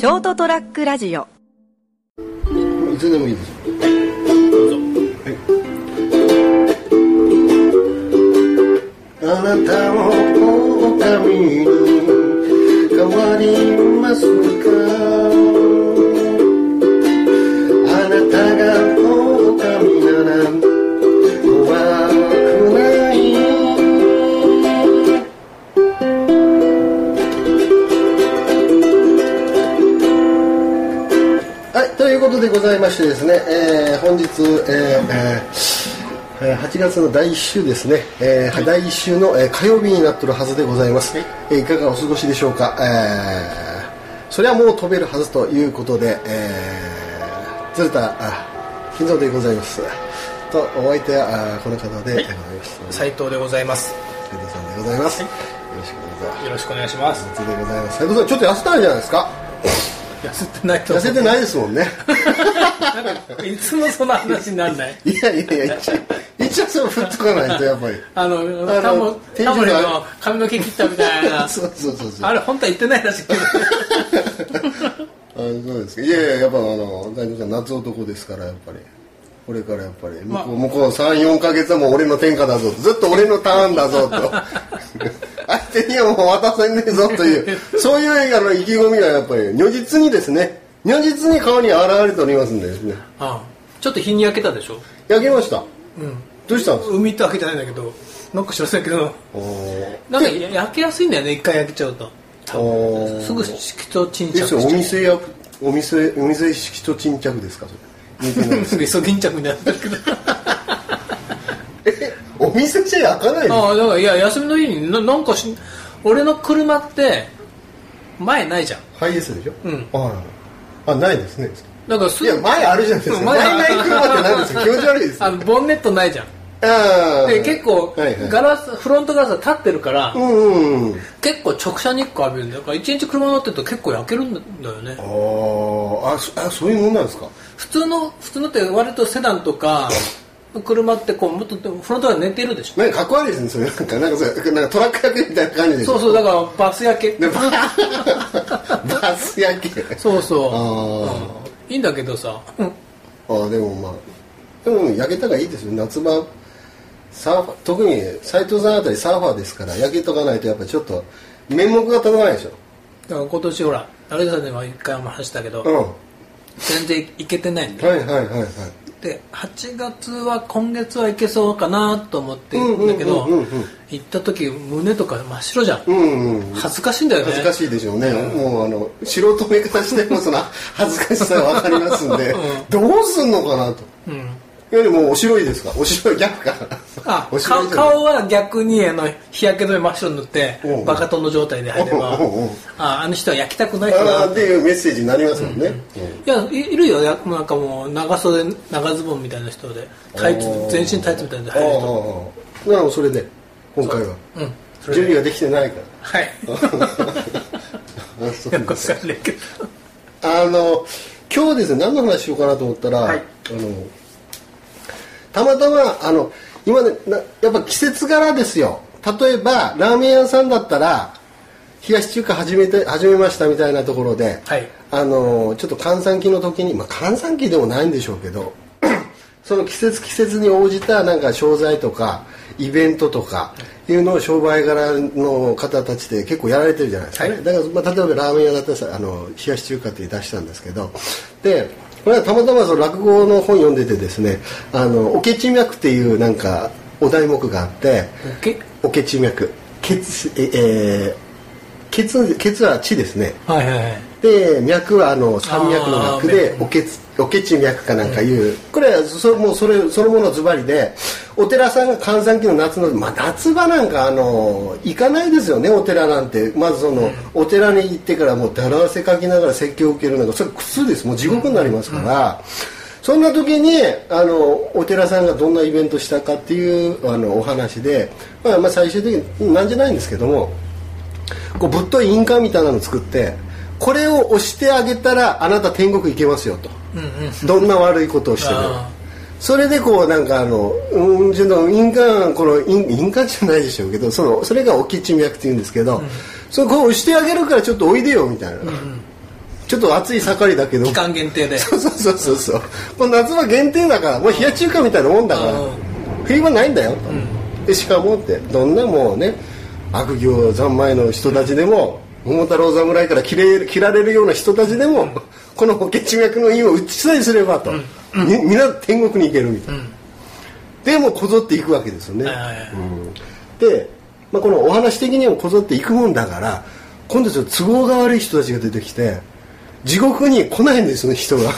ショートトラックラジオ。いつでもいいですよ。あなたを狼に変わりますか？ことでございましてですね、えー本日、えーえーえー8月の第1週ですね、えー第1週の、えー火曜日になってるはずでございます、えーいかがお過ごしでしょうか、えーそれはもう飛べるはずということで、えー、鶴田あ金蔵でございます。とお相手はあこの方でございます、斉藤でございます。斉藤さんでございます、よろしくどうぞ。よろしくお願いします。斉藤でございます。斉藤さんちょっと痩せたんじゃないですか 痩せてないと痩せてないですもんね。いつもその話になんない？いやいやいや一応一応それ振っとかないとやっぱり。あののタモタモリの髪の毛切ったみたいな。そうそうそうそう。あれ本当は言ってないらしいけど。あそうですか。いやいややっぱあの大丈夫さん夏男ですからやっぱり。これからやっぱり。向こう,、向こう34か月はもう俺の天下だぞ。とずっと俺のターンだぞと。相 手にはもう渡せねえぞという そういうあの意気込みがやっぱり如実にですね如実に顔に現れておりますんでですね。ああ。ちょっと日に焼けたでしょ？焼けました。うん。どうしたんですか？海ってわけじゃないんだけどなんか知らないけど。なんかや焼けやすいんだよね一回焼けちゃうと。すぐ色素沈着ですよお店やお店お店式と沈着ですか？それ。すうイソギン着になってるけど。えお店じゃ焼かないのああだからいや休みの日にななんかし俺の車って前ないじゃん。ハイエースでしょ？うん。あああないですね。だからすいや前あるじゃないですか前ない車ってないですよ。気持ち悪いですよ。あのボンネットないじゃん。ああで結構はいはい。ガラスフロントガラスが立ってるからうんうんうん。結構直射日光浴びるんだよ。だから一日車乗ってると結構焼けるんだよね。あー。あそあそういうもんなんですか？普通の普通のって割とセダンとか 車ってこうもっとフロントが寝てるでしょ。なんかかっこ悪いですねそれ。なんかなんかそれなんかトラック焼けみたいな感じでそうそうだからバス焼け。でババス焼け。そうそう。あいいんだけどさ。うんああでもまあでも焼けたがいいですよ。夏場サーフ特に斉藤さんあたりサーファーですから焼けとかないとやっぱりちょっと面目が立たないでしょ。だから今年ほらあれさんでも一回も話したけどうん。は全然いけてないんいだよ。はいはいはいで8月は今月はいけそうかなと思ってるんだけど行った時胸とか真っ白じゃん。恥ずかしいんだよね。恥ずかしいでしょうね、もうあの素人目からしてもその恥ずかしさが分かりますんで、どうすんのかなと。うんよりもお白いですか？お白い逆か。あ顔顔は逆にあの日焼け止め真っ白に塗ってバカトンの状態で入ればああの人は焼きたくない人あだーっていうメッセージになりますもんね、いやいいるよ。やなんかもう長袖長ズボンみたいな人でタイツ全身タイツみたいなのであ入る人。あなるほどそれで今回は。う。ん。準備ができてないかはい。らあそうよくわですかんないあの今日ですね何の話しようかなと思ったら、はい。あのたまたまあの今ねなやっぱ季節柄ですよ。例えばラーメン屋さんだったら冷やし中華始めて始めましたみたいなところで、はい。あのちょっと閑散期の時にまあ閑散期でもないんでしょうけど その季節季節に応じたなんか商材とかイベントとかいうのを商売柄の方たちで結構やられてるじゃないですか、ね。はい。だから、まあ、例えばラーメン屋だったらさあの冷やし中華って出したんですけど。でこれはたまたまその落語の本読んでてですね「あのおけち脈」っていうなんかお題目があっておけ？ち脈。血ええー血血は血ですね。はいはいはいで脈はあの山脈の脈でおけつおけち脈かなんかいう、これはそもうそれそのものズバリでお寺さんが閑散期の夏の、まあ、夏場なんかあの行かないですよねお寺なんて。まずその、お寺に行ってからもうだら汗かきながら説教を受けるのがそれ苦痛です。もう地獄になりますから、そんな時にあのお寺さんがどんなイベントしたかっていうあのお話で、まあ、まあ最終的になんじゃないんですけどもこうぶっとい印鑑みたいなのを作ってこれを押してあげたらあなた天国行けますよと、どんな悪いことをしても。あそれでこうなんかあのうんちょっと印鑑この印印鑑じゃないでしょうけどそのそれがおきち脈っていうんですけど、それこう押してあげるからちょっとおいでよみたいな、ちょっと暑い盛りだけど。期間限定で。そうそうそうそうそう。もう夏は限定だからもう冷や中華みたいなもんだから。うん。冬はないんだよと、でしかもってどんなもうね悪行三昧の人たちでも桃太郎侍から切れ切られるような人たちでも、この補欠脈の印を打ちさえすればと、みみんな天国に行けるみたいな、でもうこぞっていくわけですよね、うん。で、まあ、このお話的にもこぞっていくもんだから今度ちょっと都合が悪い人たちが出てきて地獄に来ないんですよね人が。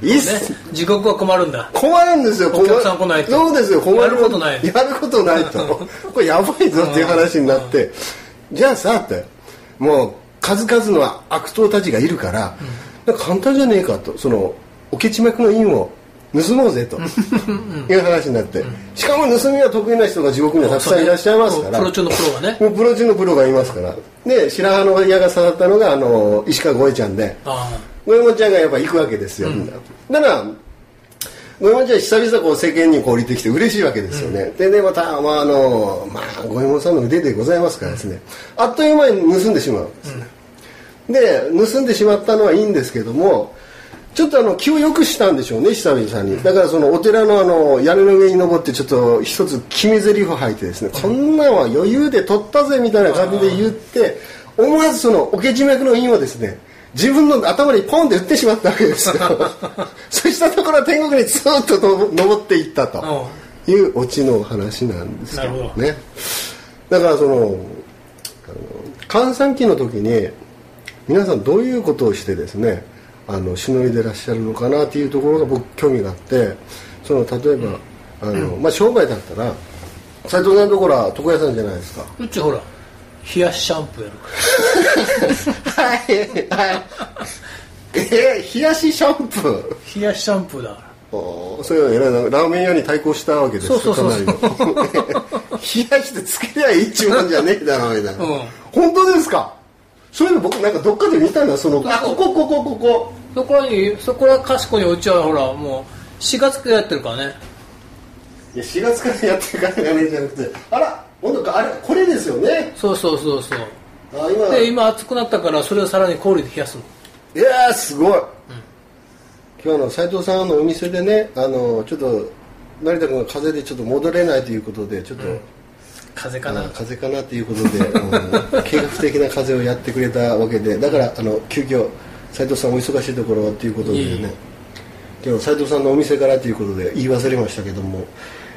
いいっす。ね。地獄は困るんだ。困るんですよ。お客さん来ないと。そうですよ困やることない。やることないと。これやばいぞっていう話になってじゃあさって。もう数々の悪党たちがいるから、なんか簡単じゃねえかと。そのおけち脈の印を盗もうぜと。いう話になって。しかも盗みは得意な人が地獄にはたくさんいらっしゃいますから。プロ中のプロがね。もうプロ中のプロがいますから。で白羽の矢が刺さったのがあの石川五重ちゃんで。あ五右衛門ちゃんがやっぱ行くわけですよ、だから五右衛門ちゃん久々こう世間にこう降りてきて嬉しいわけですよね、でねまた、まああのまあ、五右衛門さんの腕でございますからですね。あっという間に盗んでしまうんですね、で盗んでしまったのはいいんですけどもちょっとあの気を良くしたんでしょうね久々に。だからそのお寺のあの屋根の上に登ってちょっと一つ決め台詞を吐いてですね、こんなんは余裕で取ったぜみたいな感じで言って思わずそのおけち脈の印をですね自分の頭にポンって打ってしまったわけですよ。そしたところは天国にずっとの登っていったと。いうオチの話なんですけどね。だからその閑散期の時に皆さんどういうことをしてですねあのしのいでらっしゃるのかなっていうところが僕興味があってその例えば、あのまあ、商売だったら斉藤さんのところは床屋さんじゃないですか。うちほら冷やしシャンプーやるかはいはい。えー、冷やしシャンプー？ら冷やしシャンプーだから。おーそれはえらいな。ラーメン屋に対抗したわけですそうそうそう。そう冷やしてつけりゃいいっちゅうもんじゃねえだろみたいな、うん。本当ですか？そういうの僕なんかどっかで見たんだそのあここここここ。そこにそこらかしこにうちはほらもう4月からやってるからね。いや4月からやってるからねじゃなくて。あら本当かあれこれですよね。そうそうそうそう。あ今。で今暑くなったからそれをさらに氷で冷やすの。いやーすごい、今日の斉藤さんのお店でねあのちょっと成田君が風邪でちょっと戻れないということでちょっと、風かな。あ風邪かなということで、うん 計画的な風邪をやってくれたわけでだからあの急遽斉藤さんお忙しいところということでね。今日斉藤さんのお店からということで言い忘れましたけども。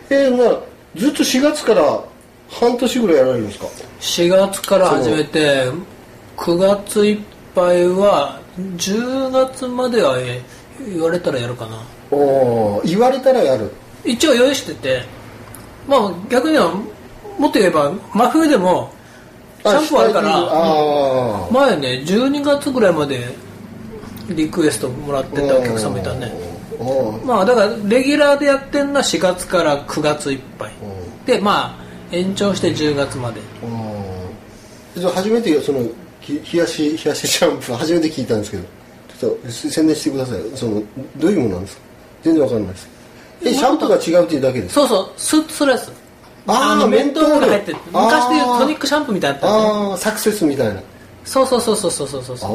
えー、まあずっと4月から半年ぐらいやられるんですか？4月から始めて9月いっぱいは10月まではえ言われたらやるかな。おー言われたらやる。一応用意しててまあ逆にはもっと言えば真冬でもシャンプーあるから前ね12月ぐらいまでリクエストもらってたお客さんもいたね。まあだからレギュラーでやってんのは4月から9月いっぱい。でまあ延長して10月まで。うんじゃあ初めてそのき冷やし冷やしシャンプー初めて聞いたんですけどちょっと宣伝してください。そのどういうものなんですか？全然わかんないです。えシャンプーが違うっていうだけですか？そうそう。スッとするやつあーのメントール。が入って昔でいうトニックシャンプーみたいなああサクセスみたいな。そうそうそうそうそうそうそ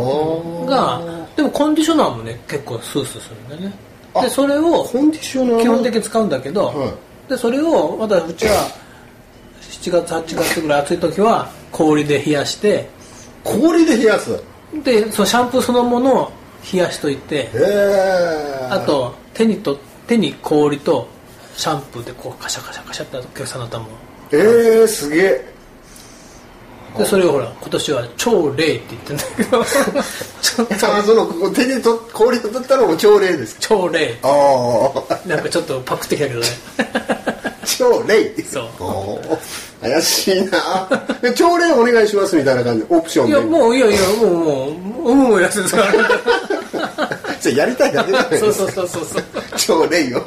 うがでもコンディショナーもね結構スースーするんだよねあでそれをコンディショナーの基本的に使うんだけど、はでそれをまたうちは7月8月ぐらい暑い時は氷で冷やして氷で冷やす？へでそのシャンプーそのものを冷やしといてえあと手にと手に氷とシャンプーでこうカシャカシャカシャってお客さんの頭をえー、すげえ。でそれをほら今年は超冷って言ってんだけど。ちょっとあそのこう手にと氷を取ったのも超霊です超冷。ああなんかちょっとパクってきたけどね超霊そう。怪しいな。で朝礼お願いしますみたいな感じ。でオプションで。いやもういやいやもうもううんうんやつですからじゃあやりたいだけじゃないですそうかそうそうそうそう超霊よ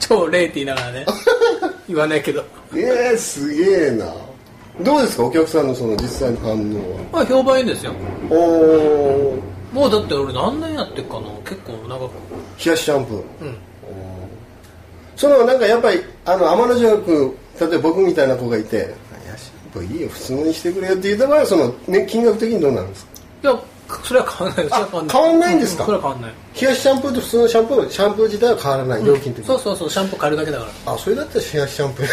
超冷って言いながらね言わないけどえー、すげえなどうですかお客さんのその実際の反応はまあ評判いいんですよおおもうだって俺何年やってっかな結構長く冷やしシャンプーうんそのなんかやっぱりあの天の邪君例えば僕みたいな子がいて「冷やしシャンプはいいよ普通にしてくれよって言った場合その、ね、金額的にどうなんですか？いやそれは変わらないよ。それは変わんない。んですか？うそれは変わらない。冷やしシャンプーと普通のシャンプーシャンプー自体は変わらない、料金的に。そうそうそうシャンプー変えるだけだから。あそれだったら冷やしシャンプー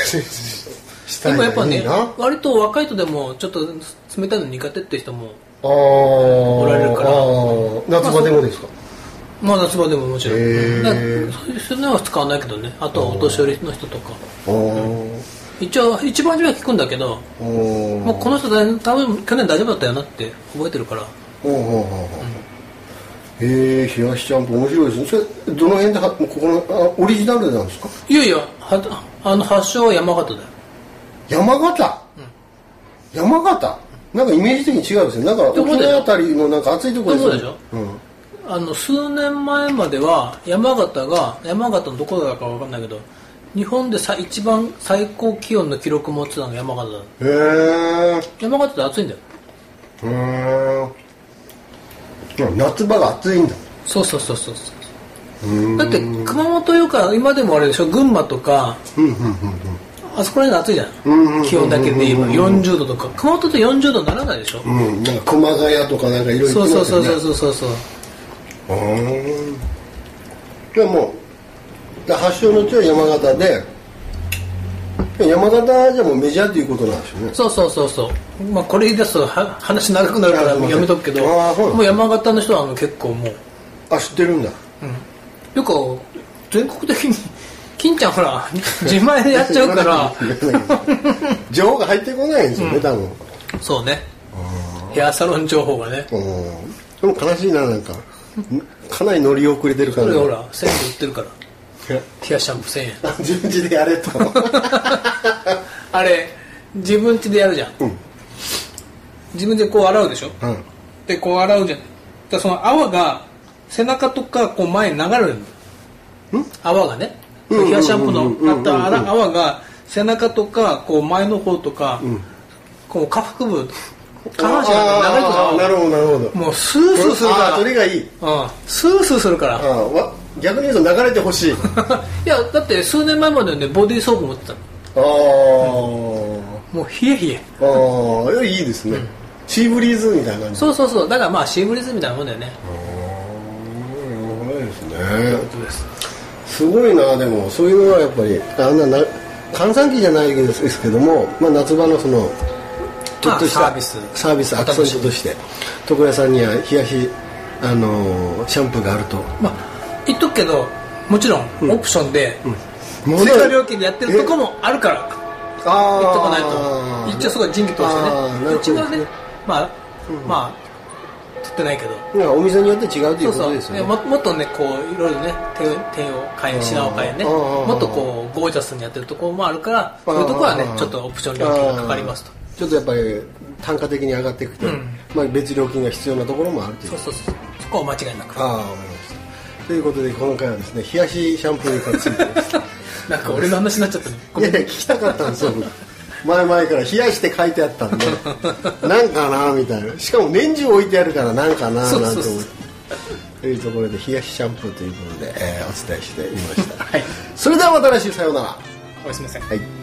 したいでもやっぱねいいな割と若い人でもちょっと冷たいの苦手って人もあおられるから。夏場でもですか、まあ夏場でももちろん。へーそういう人には使わないけどね。あとはお年寄りの人とか。一応一番初めは聞くんだけどもうこの人だ多分去年大丈夫だったよなって覚えてるから。へえ冷やしシャンプー面白いですね。それどの辺ではここのあオリジナルなんですか？いやいやはあの発祥は山形だよ。山形、山形？なんかイメージ的に違うんですよ。なんか沖縄あたりのなんか暑いところどこでしょうんあの数年前までは山形が山形のどこだか分かんないけど日本でさ一番最高気温の記録持ってたのが山形だへえ山形って暑いんだよ。へえ夏場が暑いんだ。そうそうそうそうそう。だって熊本よか今でもあれでしょ？群馬とかうんうんうんあそこら辺暑いじゃうんうんうんん気温だけで言えば。40度とか。熊本って40度にならないでしょ？うん。うんなんか熊谷とかなんかいろいろそうそうそうそううそうそうでもで発祥の地は山形で山形じゃもうメジャーっていうことなんでしょうね。そうそうそうそう。まあこれ言い出すとは話長くなるからやめとくけどもう山形の人はあの結構もう。あ知ってるんだ。よく全国的に金ちゃんほら自前でやっちゃうから。情報が入ってこないんですよね、多分。そうね。ヘアサロン情報がね。うん。でも悲しいななんかかなり乗り遅れてる感じそれほら1000円で売ってるから。冷やシャンプー1000円。あ自分家でやれと。あれ自分家でやるじゃん、うん。自分でこう洗うでしょ？うん。でこう洗うじゃん。だその泡が背中とかこう前に流れるの。泡がね。うんうんうんうん冷やシャンプーのあった泡泡が背中とかこう前の方とか、こう下腹部下半身が流れてあーなるほどなるほど。もうスースーするかあら。ーそれがいい。うん。スースーするから。逆に言うと流れてほしい。いやだって数年前までねボディーソープ持ってたの。ああもう冷え冷え。ああいいですね、シーブリーズみたいな感じ。そうそうそう。だからまあシーブリーズみたいなもんだよね。うんすごいです。ねすごいなでも。そういうのはやっぱりあんなな閑散期じゃないですけども、まあ、夏場のそのちょっとしたまあサービス。サービスアクセントとして。床屋さんには冷やしあのシャンプーがあると。まあ言っとくけどもちろんオプションでも追加料金でやってるとこもあるからあ言っとかないと。一応すごい仁義通あーなるほど。してねうちはねまあまあ取ってないけど。お店によって違うということですよね。ねももっとねこういろいろね手を変え品を変えね。もっとこうゴージャスにやってるところもあるからそういうところはねちょっとオプション料金がかかりますとちょっとやっぱり単価的に上がっていくと、うん。まあ、別料金が必要なところもあるというそうそうそう。そこは間違いなく。ああわかりました。ということで今回はですね冷やしシャンプーについてです。なんか俺の話になっちゃった。いやいや聞きたかったんですよ僕。前々から冷やして書いてあったんで。なんかなみたいな。しかも年中置いてあるからなんかななんて思というところで冷やしシャンプーということで、えーお伝えしてみました、はい。それではまた来週さようなら。おやすみなさい。はい